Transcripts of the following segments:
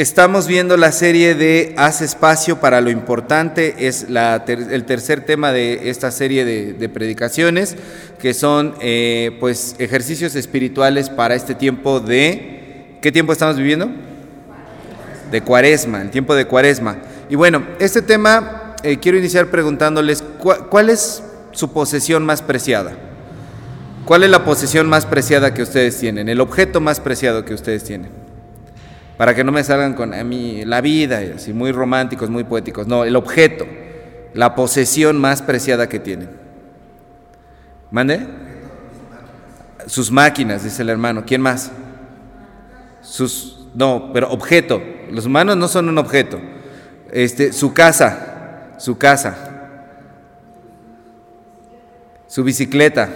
Estamos viendo la serie de Haz espacio para lo importante, es el tercer tema de esta serie de, predicaciones, que son eh, pues ejercicios espirituales para este tiempo de... ¿Qué tiempo estamos viviendo? De cuaresma, el tiempo de cuaresma. Y bueno, este tema eh, quiero iniciar preguntándoles ¿cuál es su posesión más preciada. ¿Cuál es la posesión más preciada que ustedes tienen? El objeto más preciado que ustedes tienen para que no me salgan con a mí la vida, y así muy románticos, muy poéticos. No, el objeto, la posesión más preciada que tienen. ¿Mande? Sus máquinas, dice el hermano. ¿Quién más? Sus no, pero objeto. Los humanos no son un objeto. Este, su casa, su casa. Su bicicleta.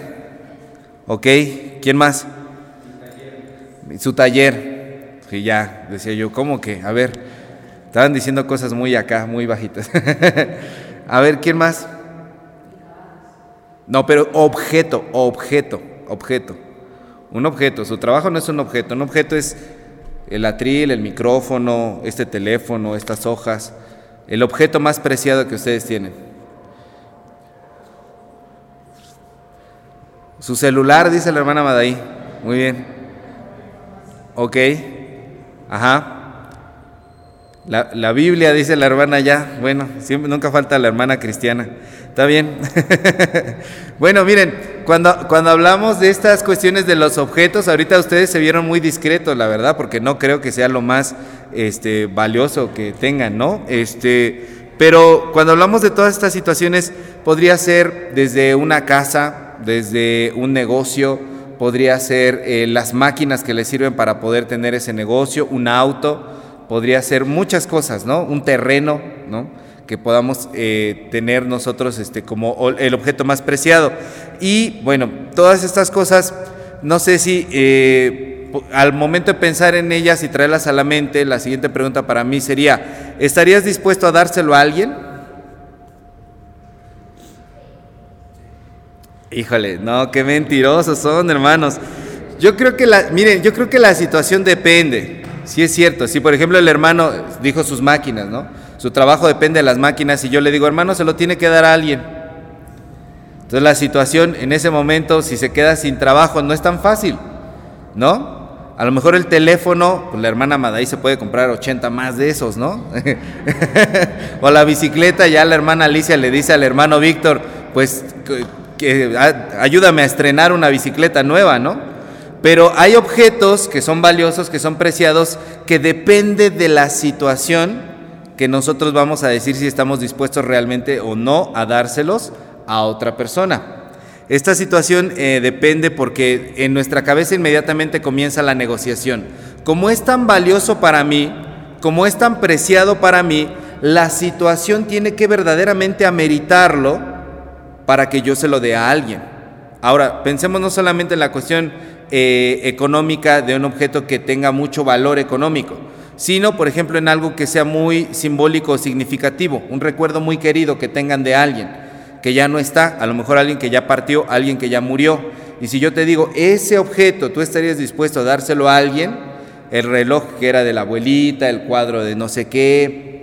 ¿Ok? ¿Quién más? Su taller ya decía yo, ¿cómo que? A ver, estaban diciendo cosas muy acá, muy bajitas. a ver, ¿quién más? No, pero objeto, objeto, objeto. Un objeto, su trabajo no es un objeto, un objeto es el atril, el micrófono, este teléfono, estas hojas, el objeto más preciado que ustedes tienen. Su celular, dice la hermana Madaí. Muy bien. Ok. Ajá. La, Biblia, dice la hermana ya. Bueno, siempre, nunca falta la hermana cristiana. Está bien. bueno, miren, cuando, cuando hablamos de estas cuestiones de los objetos, ahorita ustedes se vieron muy discretos, la verdad, porque no creo que sea lo más este, valioso que tengan, ¿no? Este, pero cuando hablamos de todas estas situaciones, podría ser desde una casa, desde un negocio, podría ser eh, las máquinas que le sirven para poder tener ese negocio, un auto, podría ser muchas cosas, ¿no? Un terreno, ¿no? Que podamos eh, tener nosotros este, como el objeto más preciado. Y bueno, todas estas cosas, no sé si eh, al momento de pensar en ellas y traerlas a la mente, la siguiente pregunta para mí sería, ¿estarías dispuesto a dárselo a alguien? Híjole, no, qué mentirosos son, hermanos. Yo creo que la, miren, yo creo que la situación depende. Sí es cierto. Si por ejemplo el hermano dijo sus máquinas, ¿no? Su trabajo depende de las máquinas y yo le digo, hermano, se lo tiene que dar a alguien. Entonces la situación en ese momento, si se queda sin trabajo, no es tan fácil, ¿no? A lo mejor el teléfono, pues la hermana Madaí se puede comprar 80 más de esos, ¿no? o la bicicleta, ya la hermana Alicia le dice al hermano Víctor, pues que ayúdame a estrenar una bicicleta nueva, ¿no? Pero hay objetos que son valiosos, que son preciados, que depende de la situación que nosotros vamos a decir si estamos dispuestos realmente o no a dárselos a otra persona. Esta situación eh, depende porque en nuestra cabeza inmediatamente comienza la negociación. Como es tan valioso para mí, como es tan preciado para mí, la situación tiene que verdaderamente ameritarlo para que yo se lo dé a alguien. Ahora, pensemos no solamente en la cuestión eh, económica de un objeto que tenga mucho valor económico, sino, por ejemplo, en algo que sea muy simbólico o significativo, un recuerdo muy querido que tengan de alguien que ya no está, a lo mejor alguien que ya partió, alguien que ya murió. Y si yo te digo, ese objeto, tú estarías dispuesto a dárselo a alguien, el reloj que era de la abuelita, el cuadro de no sé qué,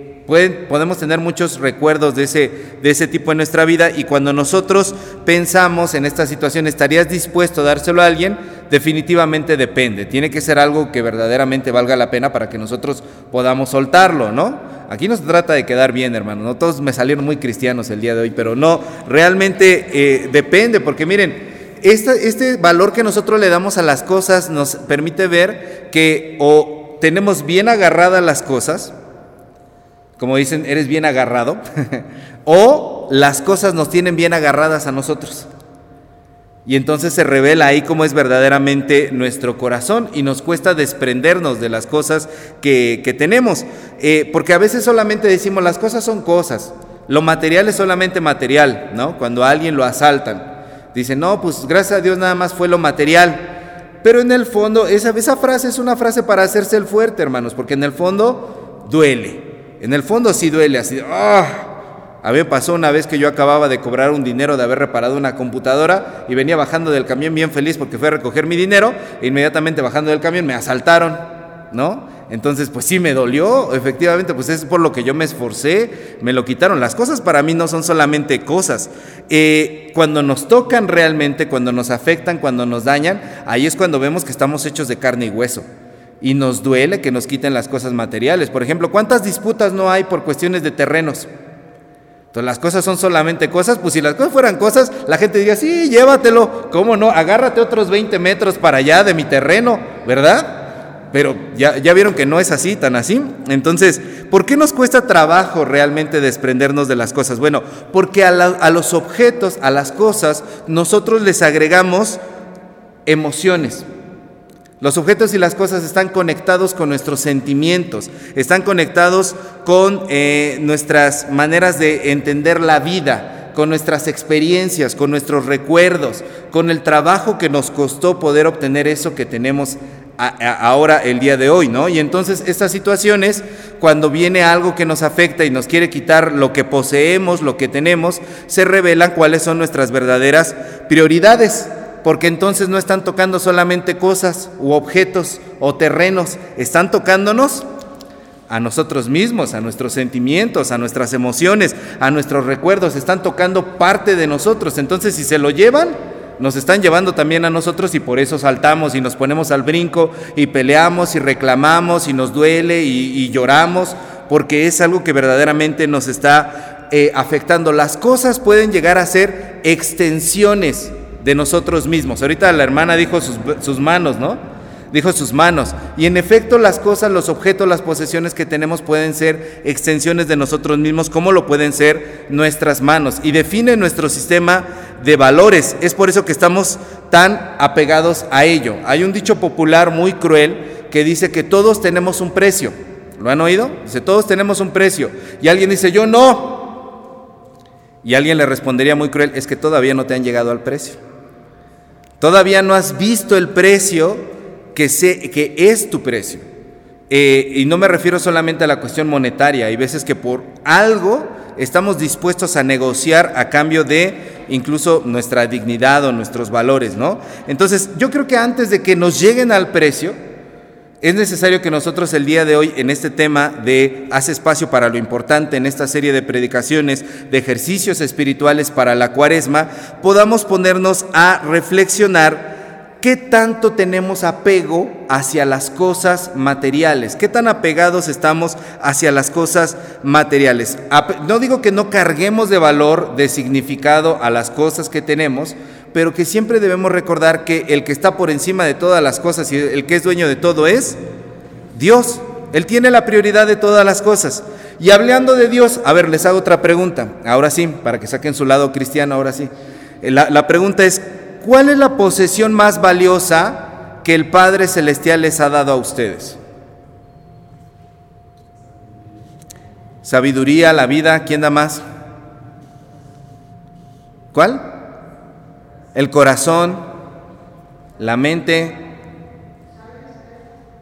podemos tener muchos recuerdos de ese, de ese tipo en nuestra vida y cuando nosotros pensamos en esta situación, ¿estarías dispuesto a dárselo a alguien? Definitivamente depende. Tiene que ser algo que verdaderamente valga la pena para que nosotros podamos soltarlo, ¿no? Aquí no se trata de quedar bien, hermano. No todos me salieron muy cristianos el día de hoy, pero no, realmente eh, depende, porque miren, este, este valor que nosotros le damos a las cosas nos permite ver que o tenemos bien agarradas las cosas, como dicen, eres bien agarrado, o las cosas nos tienen bien agarradas a nosotros. Y entonces se revela ahí cómo es verdaderamente nuestro corazón y nos cuesta desprendernos de las cosas que, tenemos. Eh, porque a veces solamente decimos las cosas son cosas, lo material es solamente material, ¿no? Cuando a alguien lo asaltan. Dicen, no, pues gracias a Dios nada más fue lo material. Pero en el fondo, esa, esa frase es una frase para hacerse el fuerte, hermanos, porque en el fondo duele. En el fondo sí duele, así, ¡ah! A mí me pasó una vez que yo acababa de cobrar un dinero de haber reparado una computadora y venía bajando del camión bien feliz porque fui a recoger mi dinero e inmediatamente bajando del camión me asaltaron, ¿no? Entonces, pues sí me dolió, efectivamente, pues es por lo que yo me esforcé, me lo quitaron. Las cosas para mí no son solamente cosas. Eh, cuando nos tocan realmente, cuando nos afectan, cuando nos dañan, ahí es cuando vemos que estamos hechos de carne y hueso. Y nos duele que nos quiten las cosas materiales. Por ejemplo, ¿cuántas disputas no hay por cuestiones de terrenos? Entonces las cosas son solamente cosas, pues si las cosas fueran cosas, la gente diría, sí, llévatelo, ¿cómo no? Agárrate otros 20 metros para allá de mi terreno, ¿verdad? Pero ya, ya, vieron que no es así, tan así. Entonces, ¿por qué nos cuesta trabajo realmente desprendernos de las cosas? Bueno, porque a, a los objetos, a las cosas, nosotros les agregamos emociones. Los objetos y las cosas están conectados con nuestros sentimientos, están conectados con eh, nuestras maneras de entender la vida, con nuestras experiencias, con nuestros recuerdos, con el trabajo que nos costó poder obtener eso que tenemos ahora el día de hoy, ¿no? Y entonces estas situaciones, cuando viene algo que nos afecta y nos quiere quitar lo que poseemos, lo que tenemos, se revelan cuáles son nuestras verdaderas prioridades porque entonces no están tocando solamente cosas u objetos o terrenos, están tocándonos a nosotros mismos, a nuestros sentimientos, a nuestras emociones, a nuestros recuerdos, están tocando parte de nosotros. Entonces si se lo llevan, nos están llevando también a nosotros y por eso saltamos y nos ponemos al brinco y peleamos y reclamamos y nos duele y, lloramos, porque es algo que verdaderamente nos está eh, afectando. Las cosas pueden llegar a ser extensiones de nosotros mismos. Ahorita la hermana dijo sus, manos, ¿no? Dijo sus manos. Y en efecto las cosas, los objetos, las posesiones que tenemos pueden ser extensiones de nosotros mismos, como lo pueden ser nuestras manos. Y define nuestro sistema de valores. Es por eso que estamos tan apegados a ello. Hay un dicho popular muy cruel que dice que todos tenemos un precio. ¿Lo han oído? Dice, todos tenemos un precio. Y alguien dice, yo no. Y alguien le respondería muy cruel, es que todavía no te han llegado al precio. Todavía no has visto el precio que, que es tu precio. Eh, y no me refiero solamente a la cuestión monetaria. Hay veces que por algo estamos dispuestos a negociar a cambio de incluso nuestra dignidad o nuestros valores, ¿no? Entonces, yo creo que antes de que nos lleguen al precio, es necesario que nosotros el día de hoy en este tema de Haz espacio para lo importante, en esta serie de predicaciones, de ejercicios espirituales para la cuaresma, podamos ponernos a reflexionar qué tanto tenemos apego hacia las cosas materiales, qué tan apegados estamos hacia las cosas materiales. No digo que no carguemos de valor, de significado a las cosas que tenemos, pero que siempre debemos recordar que el que está por encima de todas las cosas y el que es dueño de todo es Dios. Él tiene la prioridad de todas las cosas. Y hablando de Dios, a ver, les hago otra pregunta. Ahora sí, para que saquen su lado cristiano, ahora sí. La, la pregunta es, ¿cuál es la posesión más valiosa que el Padre Celestial les ha dado a ustedes? Sabiduría, la vida, ¿quién da más? ¿Cuál? El corazón, la mente,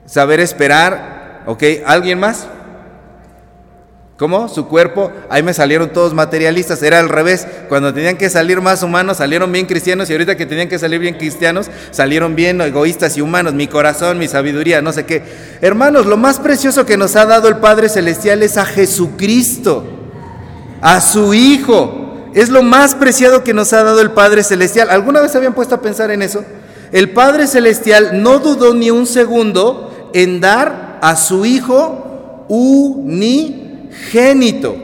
saber esperar, ¿ok? ¿Alguien más? ¿Cómo? Su cuerpo, ahí me salieron todos materialistas, era al revés, cuando tenían que salir más humanos salieron bien cristianos y ahorita que tenían que salir bien cristianos salieron bien egoístas y humanos, mi corazón, mi sabiduría, no sé qué. Hermanos, lo más precioso que nos ha dado el Padre Celestial es a Jesucristo, a su Hijo. Es lo más preciado que nos ha dado el Padre Celestial. ¿Alguna vez habían puesto a pensar en eso? El Padre Celestial no dudó ni un segundo en dar a su Hijo unigénito.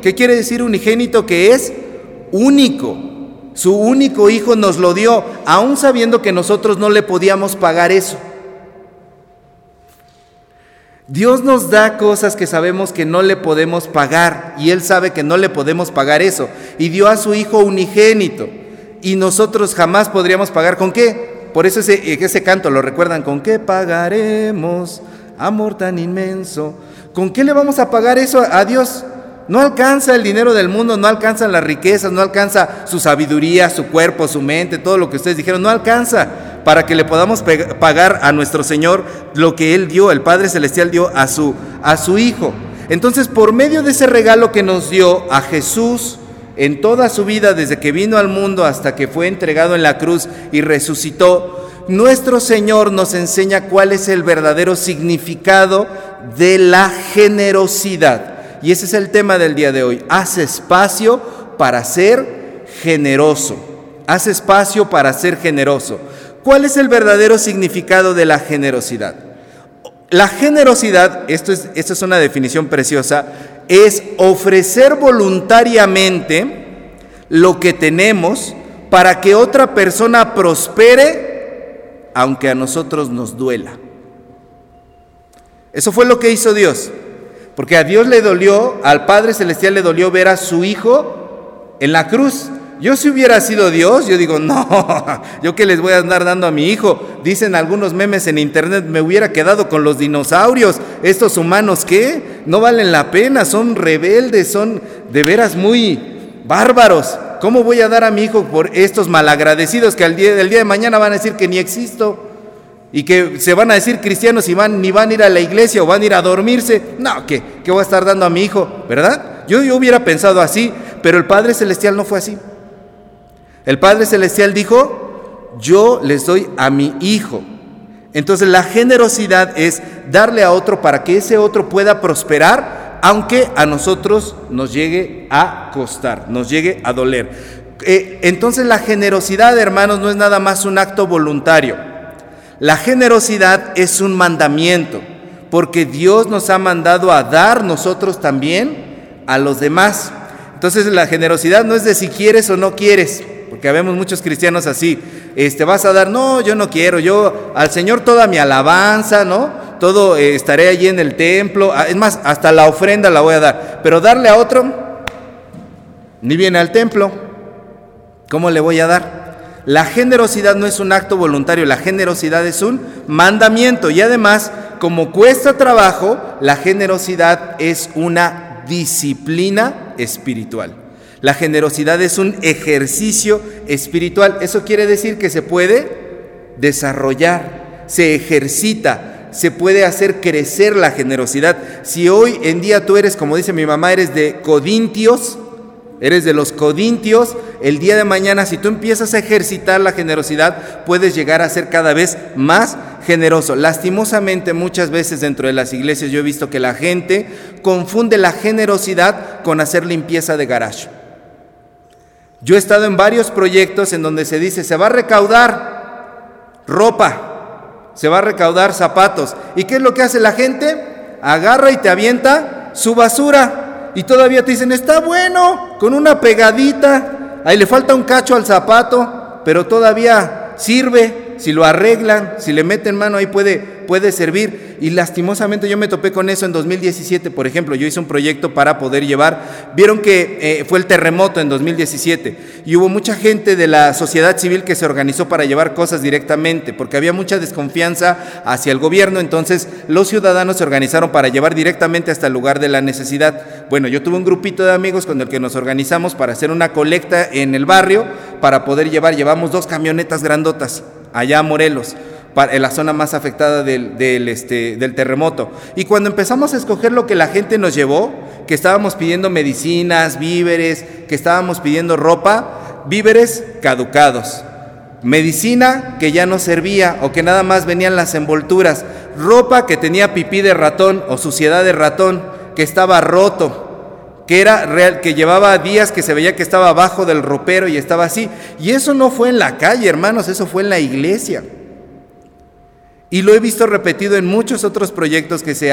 ¿Qué quiere decir unigénito? Que es único. Su único Hijo nos lo dio, aún sabiendo que nosotros no le podíamos pagar eso. Dios nos da cosas que sabemos que no le podemos pagar y Él sabe que no le podemos pagar eso. Y dio a su Hijo unigénito y nosotros jamás podríamos pagar. ¿Con qué? Por eso ese, ese canto lo recuerdan. ¿Con qué pagaremos amor tan inmenso? ¿Con qué le vamos a pagar eso a Dios? No alcanza el dinero del mundo, no alcanzan las riquezas, no alcanza su sabiduría, su cuerpo, su mente, todo lo que ustedes dijeron, no alcanza para que le podamos pagar a nuestro Señor lo que Él dio, el Padre Celestial dio a su, a su Hijo. Entonces, por medio de ese regalo que nos dio a Jesús en toda su vida, desde que vino al mundo hasta que fue entregado en la cruz y resucitó, nuestro Señor nos enseña cuál es el verdadero significado de la generosidad. Y ese es el tema del día de hoy. Haz espacio para ser generoso. Haz espacio para ser generoso. ¿Cuál es el verdadero significado de la generosidad? La generosidad, esto es, es una definición preciosa, es ofrecer voluntariamente lo que tenemos para que otra persona prospere, aunque a nosotros nos duela. Eso fue lo que hizo Dios. Porque a Dios le dolió, al Padre Celestial le dolió ver a su Hijo en la cruz. Yo si hubiera sido Dios, yo digo, no, yo que les voy a andar dando a mi hijo. Dicen algunos memes en internet, me hubiera quedado con los dinosaurios. Estos humanos, ¿qué? No valen la pena, son rebeldes, son de veras muy bárbaros. ¿Cómo voy a dar a mi hijo por estos malagradecidos que al día, del día de mañana van a decir que ni existo? Y que se van a decir cristianos y van, ni van a ir a la iglesia o van a ir a dormirse. No, ¿qué? ¿Qué voy a estar dando a mi hijo? ¿Verdad? Yo, yo hubiera pensado así, pero el Padre Celestial no fue así. El Padre Celestial dijo, yo les doy a mi hijo. Entonces la generosidad es darle a otro para que ese otro pueda prosperar, aunque a nosotros nos llegue a costar, nos llegue a doler. Eh, entonces la generosidad, hermanos, no es nada más un acto voluntario. La generosidad es un mandamiento, porque Dios nos ha mandado a dar nosotros también a los demás. Entonces la generosidad no es de si quieres o no quieres porque vemos muchos cristianos así, este, vas a dar, no, yo no quiero, yo al Señor toda mi alabanza, ¿no? Todo eh, estaré allí en el templo, ah, es más, hasta la ofrenda la voy a dar, pero darle a otro, ni viene al templo, ¿cómo le voy a dar? La generosidad no es un acto voluntario, la generosidad es un mandamiento y además, como cuesta trabajo, la generosidad es una disciplina espiritual. La generosidad es un ejercicio espiritual. Eso quiere decir que se puede desarrollar, se ejercita, se puede hacer crecer la generosidad. Si hoy en día tú eres, como dice mi mamá, eres de codintios, eres de los codintios, el día de mañana si tú empiezas a ejercitar la generosidad, puedes llegar a ser cada vez más generoso. Lastimosamente muchas veces dentro de las iglesias yo he visto que la gente confunde la generosidad con hacer limpieza de garage. Yo he estado en varios proyectos en donde se dice, se va a recaudar ropa, se va a recaudar zapatos. ¿Y qué es lo que hace la gente? Agarra y te avienta su basura. Y todavía te dicen, está bueno, con una pegadita. Ahí le falta un cacho al zapato, pero todavía sirve. Si lo arreglan, si le meten mano ahí puede, puede servir. Y lastimosamente yo me topé con eso en 2017, por ejemplo. Yo hice un proyecto para poder llevar. Vieron que eh, fue el terremoto en 2017 y hubo mucha gente de la sociedad civil que se organizó para llevar cosas directamente, porque había mucha desconfianza hacia el gobierno. Entonces los ciudadanos se organizaron para llevar directamente hasta el lugar de la necesidad. Bueno, yo tuve un grupito de amigos con el que nos organizamos para hacer una colecta en el barrio para poder llevar. Llevamos dos camionetas grandotas allá a Morelos en la zona más afectada del, este, del terremoto. Y cuando empezamos a escoger lo que la gente nos llevó, que estábamos pidiendo medicinas, víveres, que estábamos pidiendo ropa, víveres caducados, medicina que ya no servía o que nada más venían las envolturas, ropa que tenía pipí de ratón o suciedad de ratón, que estaba roto, que era real, que llevaba días que se veía que estaba abajo del ropero y estaba así. Y eso no fue en la calle, hermanos, eso fue en la iglesia. Y lo he visto repetido en muchos otros proyectos que se,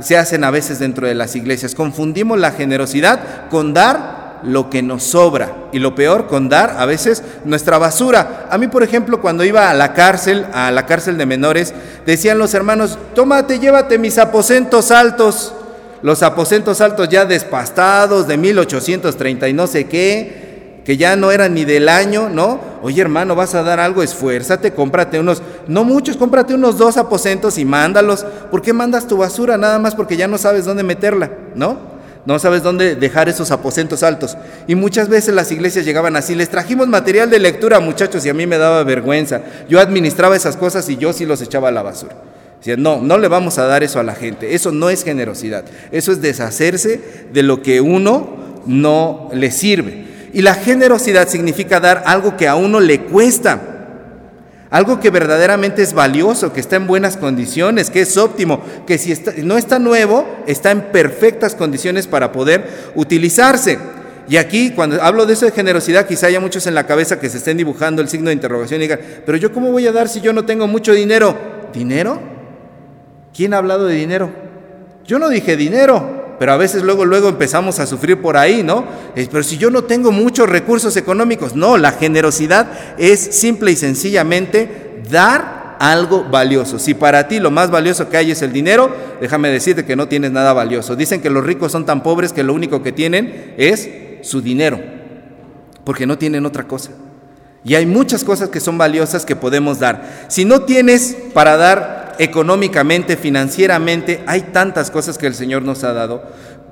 se hacen a veces dentro de las iglesias. Confundimos la generosidad con dar lo que nos sobra y lo peor con dar a veces nuestra basura. A mí, por ejemplo, cuando iba a la cárcel, a la cárcel de menores, decían los hermanos, tómate, llévate mis aposentos altos, los aposentos altos ya despastados de 1830 y no sé qué, que ya no eran ni del año, ¿no? Oye hermano, vas a dar algo, esfuérzate, cómprate unos, no muchos, cómprate unos dos aposentos y mándalos. ¿Por qué mandas tu basura? Nada más porque ya no sabes dónde meterla, ¿no? No sabes dónde dejar esos aposentos altos. Y muchas veces las iglesias llegaban así, les trajimos material de lectura, muchachos, y a mí me daba vergüenza. Yo administraba esas cosas y yo sí los echaba a la basura. No, no le vamos a dar eso a la gente. Eso no es generosidad. Eso es deshacerse de lo que uno no le sirve. Y la generosidad significa dar algo que a uno le cuesta. Algo que verdaderamente es valioso, que está en buenas condiciones, que es óptimo, que si no está nuevo, está en perfectas condiciones para poder utilizarse. Y aquí, cuando hablo de eso de generosidad, quizá haya muchos en la cabeza que se estén dibujando el signo de interrogación y digan, pero yo cómo voy a dar si yo no tengo mucho dinero? ¿Dinero? ¿Quién ha hablado de dinero? Yo no dije dinero, pero a veces luego, luego empezamos a sufrir por ahí, ¿no? Pero si yo no tengo muchos recursos económicos, no, la generosidad es simple y sencillamente dar algo valioso. Si para ti lo más valioso que hay es el dinero, déjame decirte que no tienes nada valioso. Dicen que los ricos son tan pobres que lo único que tienen es su dinero, porque no tienen otra cosa. Y hay muchas cosas que son valiosas que podemos dar. Si no tienes para dar económicamente, financieramente, hay tantas cosas que el Señor nos ha dado.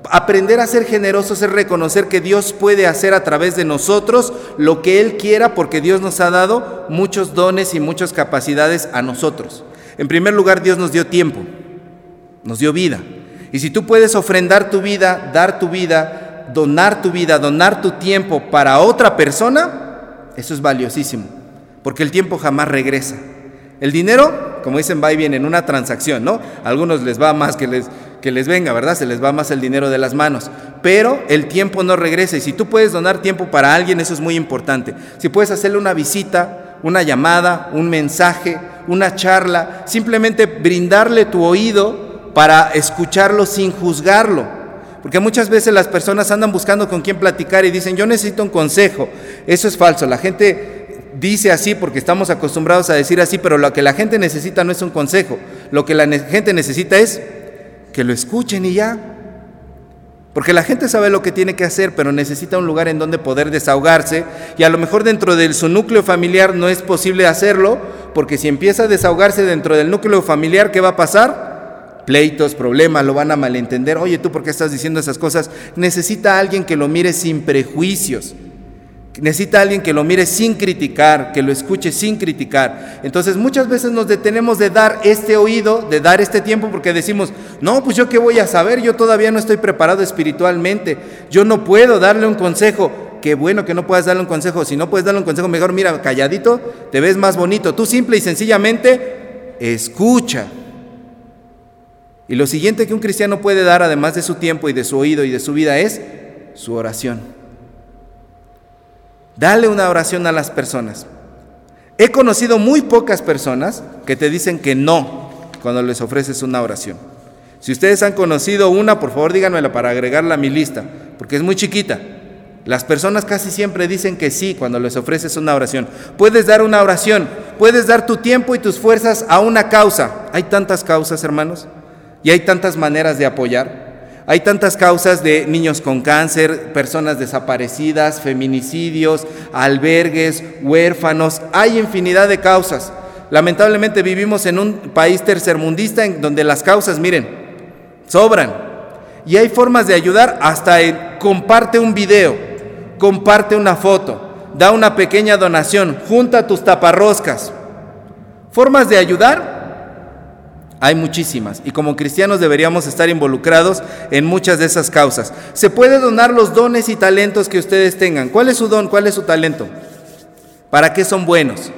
Aprender a ser generosos es reconocer que Dios puede hacer a través de nosotros lo que Él quiera porque Dios nos ha dado muchos dones y muchas capacidades a nosotros. En primer lugar, Dios nos dio tiempo, nos dio vida. Y si tú puedes ofrendar tu vida, dar tu vida, donar tu vida, donar tu tiempo para otra persona, eso es valiosísimo, porque el tiempo jamás regresa. El dinero, como dicen, va y viene en una transacción, ¿no? A algunos les va más que les, que les venga, ¿verdad? Se les va más el dinero de las manos. Pero el tiempo no regresa y si tú puedes donar tiempo para alguien, eso es muy importante. Si puedes hacerle una visita, una llamada, un mensaje, una charla, simplemente brindarle tu oído para escucharlo sin juzgarlo. Porque muchas veces las personas andan buscando con quién platicar y dicen, yo necesito un consejo. Eso es falso. La gente dice así porque estamos acostumbrados a decir así, pero lo que la gente necesita no es un consejo. Lo que la gente necesita es que lo escuchen y ya. Porque la gente sabe lo que tiene que hacer, pero necesita un lugar en donde poder desahogarse. Y a lo mejor dentro de su núcleo familiar no es posible hacerlo, porque si empieza a desahogarse dentro del núcleo familiar, ¿qué va a pasar? pleitos, problemas, lo van a malentender. Oye, ¿tú por qué estás diciendo esas cosas? Necesita alguien que lo mire sin prejuicios. Necesita alguien que lo mire sin criticar, que lo escuche sin criticar. Entonces muchas veces nos detenemos de dar este oído, de dar este tiempo, porque decimos, no, pues yo qué voy a saber, yo todavía no estoy preparado espiritualmente, yo no puedo darle un consejo. Qué bueno que no puedas darle un consejo, si no puedes darle un consejo, mejor mira, calladito, te ves más bonito. Tú simple y sencillamente escucha. Y lo siguiente que un cristiano puede dar, además de su tiempo y de su oído y de su vida, es su oración. Dale una oración a las personas. He conocido muy pocas personas que te dicen que no cuando les ofreces una oración. Si ustedes han conocido una, por favor díganmela para agregarla a mi lista, porque es muy chiquita. Las personas casi siempre dicen que sí cuando les ofreces una oración. Puedes dar una oración, puedes dar tu tiempo y tus fuerzas a una causa. Hay tantas causas, hermanos. Y hay tantas maneras de apoyar. Hay tantas causas de niños con cáncer, personas desaparecidas, feminicidios, albergues, huérfanos. Hay infinidad de causas. Lamentablemente vivimos en un país tercermundista en donde las causas, miren, sobran. Y hay formas de ayudar hasta en comparte un video, comparte una foto, da una pequeña donación, junta tus taparroscas. Formas de ayudar hay muchísimas y como cristianos deberíamos estar involucrados en muchas de esas causas. Se puede donar los dones y talentos que ustedes tengan. ¿Cuál es su don? ¿Cuál es su talento? ¿Para qué son buenos?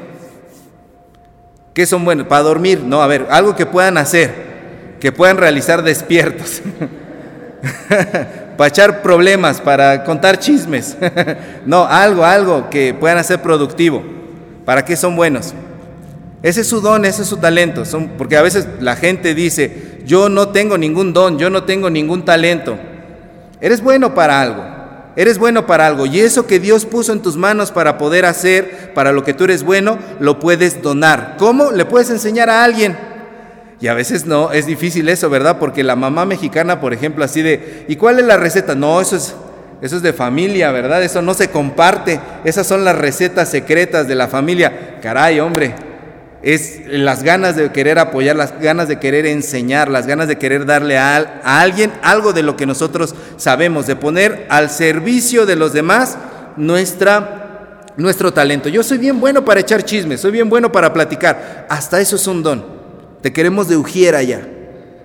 ¿Qué son buenos? Para dormir. No, a ver, algo que puedan hacer, que puedan realizar despiertos. para echar problemas, para contar chismes. no, algo, algo que puedan hacer productivo. ¿Para qué son buenos? Ese es su don, ese es su talento. Son, porque a veces la gente dice, yo no tengo ningún don, yo no tengo ningún talento. Eres bueno para algo, eres bueno para algo. Y eso que Dios puso en tus manos para poder hacer, para lo que tú eres bueno, lo puedes donar. ¿Cómo? Le puedes enseñar a alguien. Y a veces no, es difícil eso, ¿verdad? Porque la mamá mexicana, por ejemplo, así de, ¿y cuál es la receta? No, eso es, eso es de familia, ¿verdad? Eso no se comparte. Esas son las recetas secretas de la familia. Caray, hombre, es las ganas de querer apoyar, las ganas de querer enseñar, las ganas de querer darle a, alguien algo de lo que nosotros sabemos, de poner al servicio de los demás nuestra, nuestro talento. Yo soy bien bueno para echar chismes, soy bien bueno para platicar, hasta eso es un don. Te queremos de ujiera ya,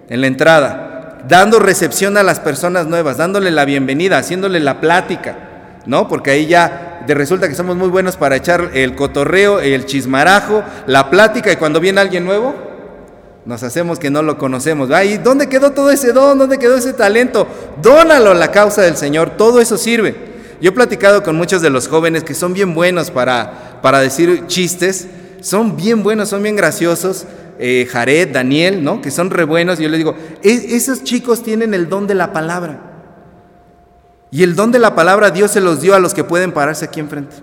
en la entrada, dando recepción a las personas nuevas, dándole la bienvenida, haciéndole la plática, ¿no? Porque ahí ya resulta que somos muy buenos para echar el cotorreo, el chismarajo, la plática y cuando viene alguien nuevo, nos hacemos que no lo conocemos. Ay, ¿dónde quedó todo ese don? ¿Dónde quedó ese talento? Dónalo a la causa del Señor, todo eso sirve. Yo he platicado con muchos de los jóvenes que son bien buenos para, para decir chistes, son bien buenos, son bien graciosos. Eh, Jared, Daniel, ¿no? Que son re buenos. Y yo les digo, esos chicos tienen el don de la palabra. Y el don de la palabra Dios se los dio a los que pueden pararse aquí enfrente.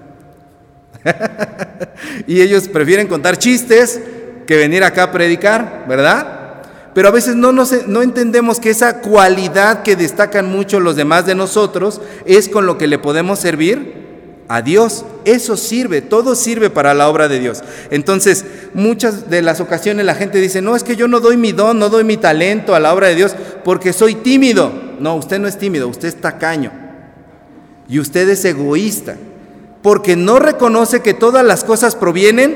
y ellos prefieren contar chistes que venir acá a predicar, ¿verdad? Pero a veces no, no entendemos que esa cualidad que destacan mucho los demás de nosotros es con lo que le podemos servir a Dios. Eso sirve, todo sirve para la obra de Dios. Entonces, muchas de las ocasiones la gente dice, no, es que yo no doy mi don, no doy mi talento a la obra de Dios porque soy tímido. No, usted no es tímido, usted es tacaño. Y usted es egoísta, porque no reconoce que todas las cosas provienen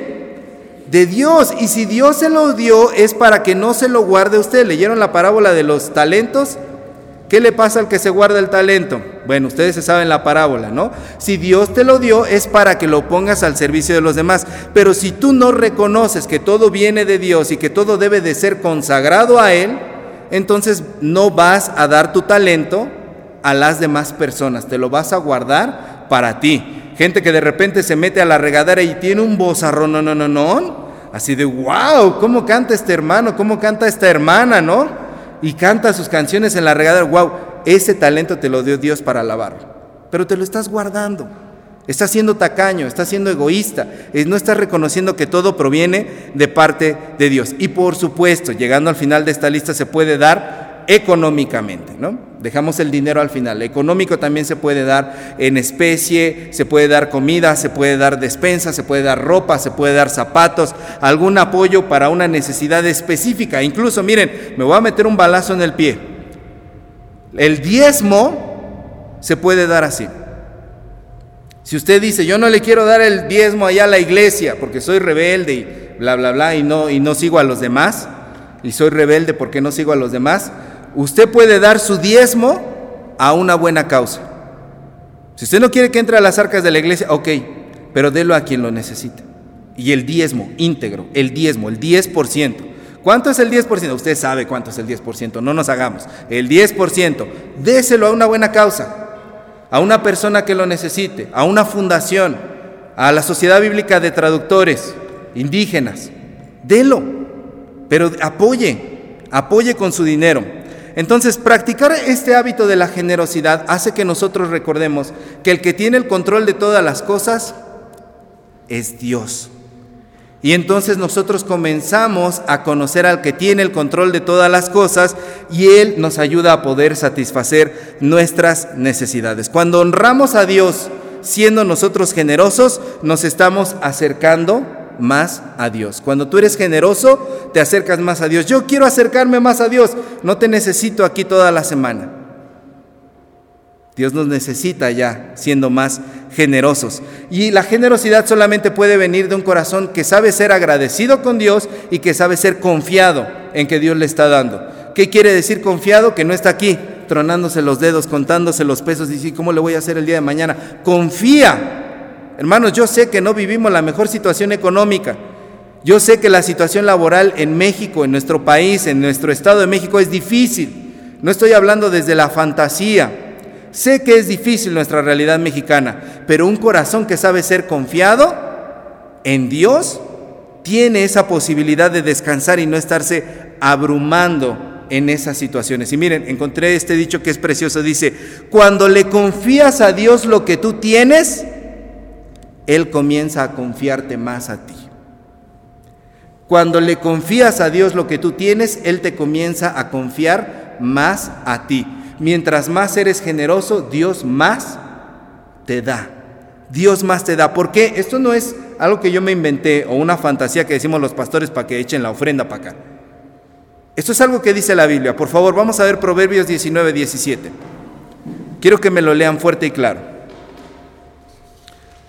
de Dios. Y si Dios se lo dio es para que no se lo guarde usted. ¿Leyeron la parábola de los talentos? ¿Qué le pasa al que se guarda el talento? Bueno, ustedes se saben la parábola, ¿no? Si Dios te lo dio es para que lo pongas al servicio de los demás. Pero si tú no reconoces que todo viene de Dios y que todo debe de ser consagrado a Él, entonces no vas a dar tu talento a las demás personas, te lo vas a guardar para ti. Gente que de repente se mete a la regadera y tiene un bozarrón, no, no, no, no, así de wow, ¿cómo canta este hermano? ¿Cómo canta esta hermana, no? Y canta sus canciones en la regadera, wow, ese talento te lo dio Dios para alabarlo, pero te lo estás guardando. Estás siendo tacaño, estás siendo egoísta, no estás reconociendo que todo proviene de parte de Dios. Y por supuesto, llegando al final de esta lista se puede dar económicamente, ¿no? Dejamos el dinero al final. Económico también se puede dar en especie, se puede dar comida, se puede dar despensa, se puede dar ropa, se puede dar zapatos, algún apoyo para una necesidad específica. Incluso, miren, me voy a meter un balazo en el pie. El diezmo se puede dar así. Si usted dice, yo no le quiero dar el diezmo allá a la iglesia porque soy rebelde y bla, bla, bla, y no, y no sigo a los demás, y soy rebelde porque no sigo a los demás, usted puede dar su diezmo a una buena causa. Si usted no quiere que entre a las arcas de la iglesia, ok, pero délo a quien lo necesite. Y el diezmo íntegro, el diezmo, el 10%. ¿Cuánto es el 10%? Usted sabe cuánto es el 10%, no nos hagamos. El 10%, déselo a una buena causa, a una persona que lo necesite, a una fundación, a la Sociedad Bíblica de Traductores Indígenas. Delo, pero apoye, apoye con su dinero. Entonces, practicar este hábito de la generosidad hace que nosotros recordemos que el que tiene el control de todas las cosas es Dios. Y entonces nosotros comenzamos a conocer al que tiene el control de todas las cosas y Él nos ayuda a poder satisfacer nuestras necesidades. Cuando honramos a Dios siendo nosotros generosos, nos estamos acercando más a Dios. Cuando tú eres generoso, te acercas más a Dios. Yo quiero acercarme más a Dios. No te necesito aquí toda la semana. Dios nos necesita ya siendo más generosos. Y la generosidad solamente puede venir de un corazón que sabe ser agradecido con Dios y que sabe ser confiado en que Dios le está dando. ¿Qué quiere decir confiado? Que no está aquí tronándose los dedos, contándose los pesos y decir, ¿cómo le voy a hacer el día de mañana? Confía Hermanos, yo sé que no vivimos la mejor situación económica. Yo sé que la situación laboral en México, en nuestro país, en nuestro estado de México es difícil. No estoy hablando desde la fantasía. Sé que es difícil nuestra realidad mexicana, pero un corazón que sabe ser confiado en Dios tiene esa posibilidad de descansar y no estarse abrumando en esas situaciones. Y miren, encontré este dicho que es precioso. Dice, cuando le confías a Dios lo que tú tienes, él comienza a confiarte más a ti. Cuando le confías a Dios lo que tú tienes, Él te comienza a confiar más a ti. Mientras más eres generoso, Dios más te da. Dios más te da. ¿Por qué? Esto no es algo que yo me inventé o una fantasía que decimos los pastores para que echen la ofrenda para acá. Esto es algo que dice la Biblia. Por favor, vamos a ver Proverbios 19, 17. Quiero que me lo lean fuerte y claro.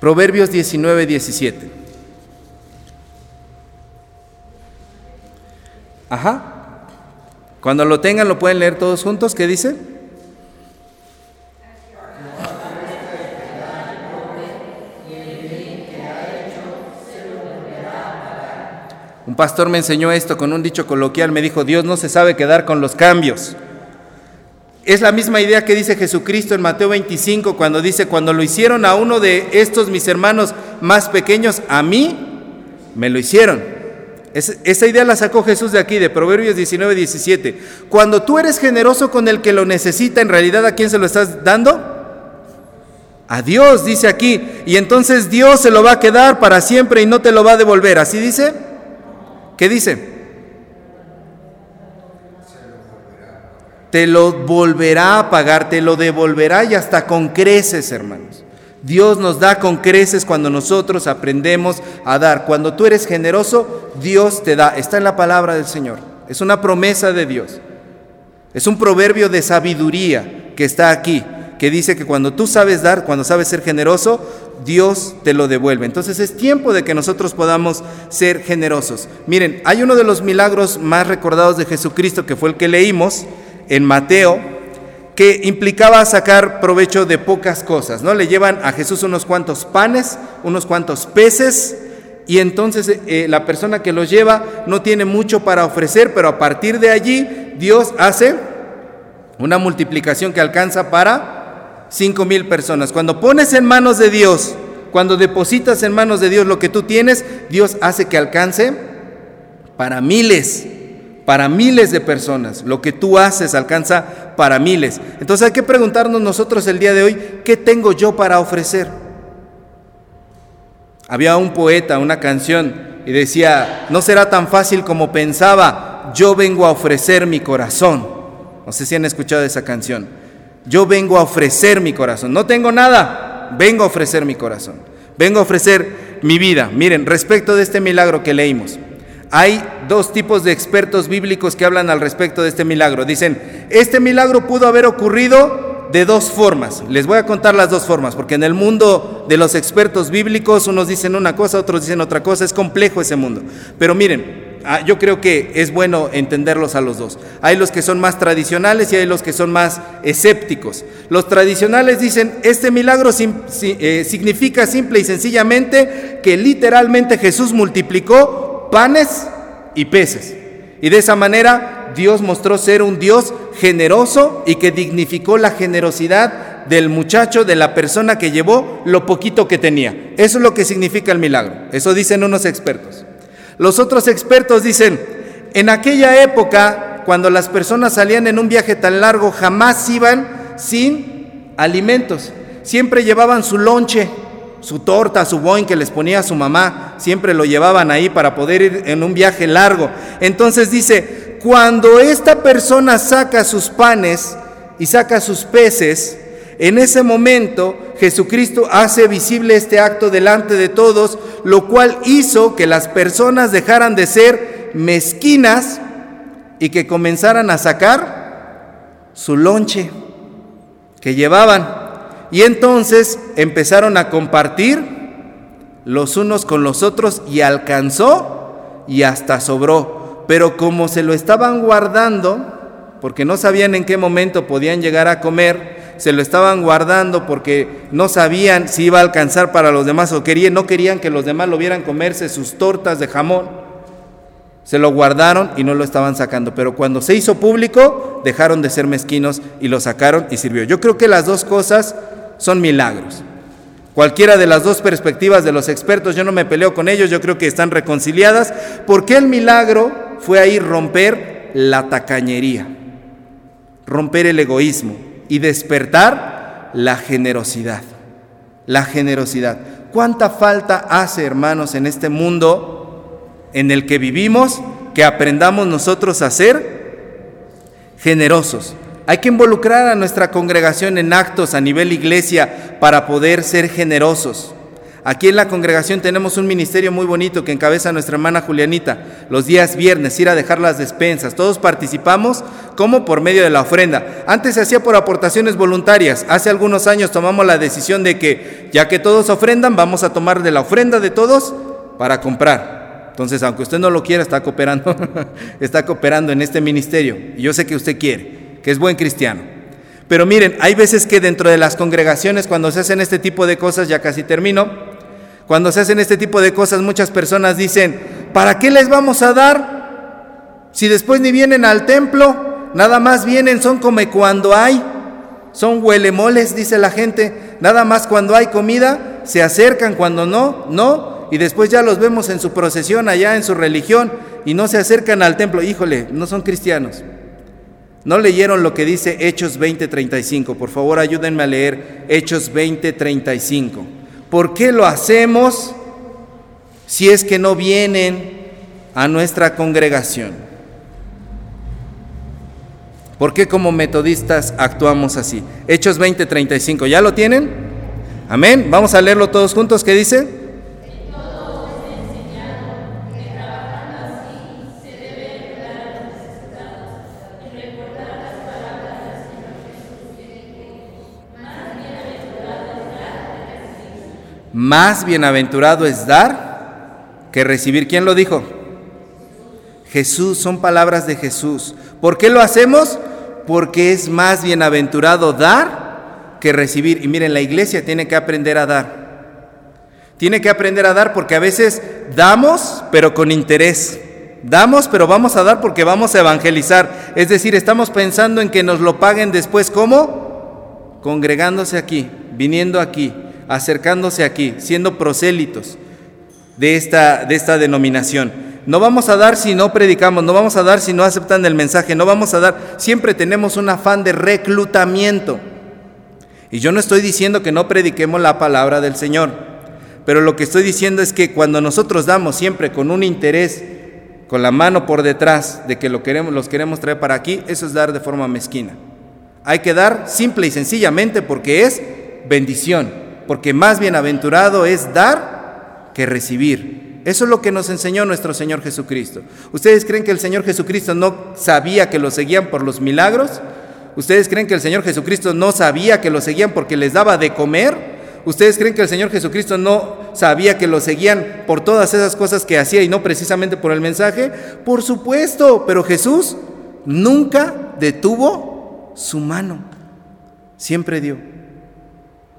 Proverbios 19, 17. Ajá. Cuando lo tengan lo pueden leer todos juntos. ¿Qué dice? Un pastor me enseñó esto con un dicho coloquial. Me dijo, Dios no se sabe quedar con los cambios. Es la misma idea que dice Jesucristo en Mateo 25 cuando dice, cuando lo hicieron a uno de estos mis hermanos más pequeños, a mí me lo hicieron. esa idea la sacó Jesús de aquí, de Proverbios 19, 17. Cuando tú eres generoso con el que lo necesita, en realidad ¿a quién se lo estás dando? A Dios, dice aquí. Y entonces Dios se lo va a quedar para siempre y no te lo va a devolver. ¿Así dice? ¿Qué dice? Te lo volverá a pagar, te lo devolverá y hasta con creces, hermanos. Dios nos da con creces cuando nosotros aprendemos a dar. Cuando tú eres generoso, Dios te da. Está en la palabra del Señor. Es una promesa de Dios. Es un proverbio de sabiduría que está aquí, que dice que cuando tú sabes dar, cuando sabes ser generoso, Dios te lo devuelve. Entonces es tiempo de que nosotros podamos ser generosos. Miren, hay uno de los milagros más recordados de Jesucristo que fue el que leímos, en Mateo que implicaba sacar provecho de pocas cosas, ¿no? Le llevan a Jesús unos cuantos panes, unos cuantos peces, y entonces eh, la persona que los lleva no tiene mucho para ofrecer, pero a partir de allí Dios hace una multiplicación que alcanza para cinco mil personas. Cuando pones en manos de Dios, cuando depositas en manos de Dios lo que tú tienes, Dios hace que alcance para miles para miles de personas. Lo que tú haces alcanza para miles. Entonces hay que preguntarnos nosotros el día de hoy, ¿qué tengo yo para ofrecer? Había un poeta, una canción, y decía, no será tan fácil como pensaba, yo vengo a ofrecer mi corazón. No sé si han escuchado esa canción. Yo vengo a ofrecer mi corazón. No tengo nada, vengo a ofrecer mi corazón. Vengo a ofrecer mi vida. Miren, respecto de este milagro que leímos. Hay dos tipos de expertos bíblicos que hablan al respecto de este milagro. Dicen, este milagro pudo haber ocurrido de dos formas. Les voy a contar las dos formas, porque en el mundo de los expertos bíblicos unos dicen una cosa, otros dicen otra cosa, es complejo ese mundo. Pero miren, ah, yo creo que es bueno entenderlos a los dos. Hay los que son más tradicionales y hay los que son más escépticos. Los tradicionales dicen, este milagro eh, significa simple y sencillamente que literalmente Jesús multiplicó panes y peces. Y de esa manera Dios mostró ser un Dios generoso y que dignificó la generosidad del muchacho, de la persona que llevó lo poquito que tenía. Eso es lo que significa el milagro. Eso dicen unos expertos. Los otros expertos dicen, en aquella época, cuando las personas salían en un viaje tan largo, jamás iban sin alimentos. Siempre llevaban su lonche su torta, su boing que les ponía su mamá, siempre lo llevaban ahí para poder ir en un viaje largo. Entonces dice, cuando esta persona saca sus panes y saca sus peces, en ese momento Jesucristo hace visible este acto delante de todos, lo cual hizo que las personas dejaran de ser mezquinas y que comenzaran a sacar su lonche que llevaban. Y entonces empezaron a compartir los unos con los otros y alcanzó y hasta sobró. Pero como se lo estaban guardando, porque no sabían en qué momento podían llegar a comer, se lo estaban guardando porque no sabían si iba a alcanzar para los demás o querían, no querían que los demás lo vieran comerse sus tortas de jamón. Se lo guardaron y no lo estaban sacando, pero cuando se hizo público dejaron de ser mezquinos y lo sacaron y sirvió. Yo creo que las dos cosas son milagros. Cualquiera de las dos perspectivas de los expertos, yo no me peleo con ellos, yo creo que están reconciliadas, porque el milagro fue ahí romper la tacañería, romper el egoísmo y despertar la generosidad. La generosidad. ¿Cuánta falta hace, hermanos, en este mundo en el que vivimos que aprendamos nosotros a ser generosos? Hay que involucrar a nuestra congregación en actos a nivel iglesia para poder ser generosos. Aquí en la congregación tenemos un ministerio muy bonito que encabeza nuestra hermana Julianita. Los días viernes ir a dejar las despensas. Todos participamos como por medio de la ofrenda. Antes se hacía por aportaciones voluntarias. Hace algunos años tomamos la decisión de que ya que todos ofrendan, vamos a tomar de la ofrenda de todos para comprar. Entonces, aunque usted no lo quiera, está cooperando, está cooperando en este ministerio. Y yo sé que usted quiere que es buen cristiano. Pero miren, hay veces que dentro de las congregaciones, cuando se hacen este tipo de cosas, ya casi termino, cuando se hacen este tipo de cosas, muchas personas dicen, ¿para qué les vamos a dar? Si después ni vienen al templo, nada más vienen, son como cuando hay, son huelemoles, dice la gente, nada más cuando hay comida, se acercan, cuando no, no, y después ya los vemos en su procesión allá, en su religión, y no se acercan al templo, híjole, no son cristianos. ¿No leyeron lo que dice Hechos 20:35? Por favor, ayúdenme a leer Hechos 20:35. ¿Por qué lo hacemos si es que no vienen a nuestra congregación? ¿Por qué como metodistas actuamos así? Hechos 20:35, ¿ya lo tienen? Amén. Vamos a leerlo todos juntos. ¿Qué dice? Más bienaventurado es dar que recibir. ¿Quién lo dijo? Jesús, son palabras de Jesús. ¿Por qué lo hacemos? Porque es más bienaventurado dar que recibir. Y miren, la iglesia tiene que aprender a dar. Tiene que aprender a dar porque a veces damos, pero con interés. Damos, pero vamos a dar porque vamos a evangelizar. Es decir, estamos pensando en que nos lo paguen después. ¿Cómo? Congregándose aquí, viniendo aquí, acercándose aquí, siendo prosélitos de esta, de esta denominación. No vamos a dar si no predicamos, no vamos a dar si no aceptan el mensaje, no vamos a dar. Siempre tenemos un afán de reclutamiento. Y yo no estoy diciendo que no prediquemos la palabra del Señor, pero lo que estoy diciendo es que cuando nosotros damos siempre con un interés, con la mano por detrás de que lo queremos, los queremos traer para aquí, eso es dar de forma mezquina. Hay que dar simple y sencillamente porque es bendición porque más bienaventurado es dar que recibir. Eso es lo que nos enseñó nuestro Señor Jesucristo. ¿Ustedes creen que el Señor Jesucristo no sabía que lo seguían por los milagros? ¿Ustedes creen que el Señor Jesucristo no sabía que lo seguían porque les daba de comer? ¿Ustedes creen que el Señor Jesucristo no sabía que lo seguían por todas esas cosas que hacía y no precisamente por el mensaje? Por supuesto, pero Jesús nunca detuvo su mano, siempre dio.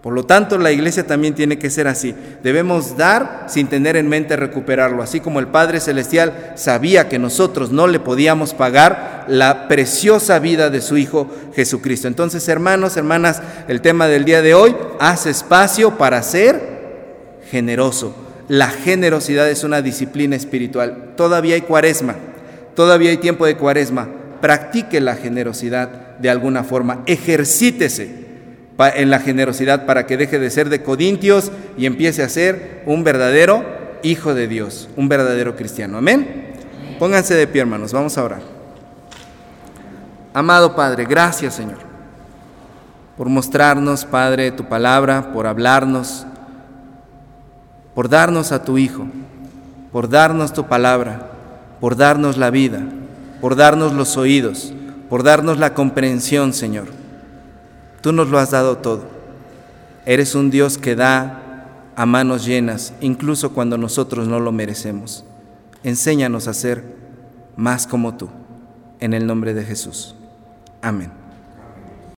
Por lo tanto, la iglesia también tiene que ser así. Debemos dar sin tener en mente recuperarlo. Así como el Padre Celestial sabía que nosotros no le podíamos pagar la preciosa vida de su Hijo Jesucristo. Entonces, hermanos, hermanas, el tema del día de hoy, haz espacio para ser generoso. La generosidad es una disciplina espiritual. Todavía hay cuaresma, todavía hay tiempo de cuaresma. Practique la generosidad de alguna forma, ejercítese en la generosidad para que deje de ser de codintios y empiece a ser un verdadero hijo de Dios, un verdadero cristiano. Amén. Pónganse de pie, hermanos, vamos a orar. Amado Padre, gracias Señor por mostrarnos, Padre, tu palabra, por hablarnos, por darnos a tu Hijo, por darnos tu palabra, por darnos la vida, por darnos los oídos, por darnos la comprensión, Señor. Tú nos lo has dado todo. Eres un Dios que da a manos llenas, incluso cuando nosotros no lo merecemos. Enséñanos a ser más como tú. En el nombre de Jesús. Amén.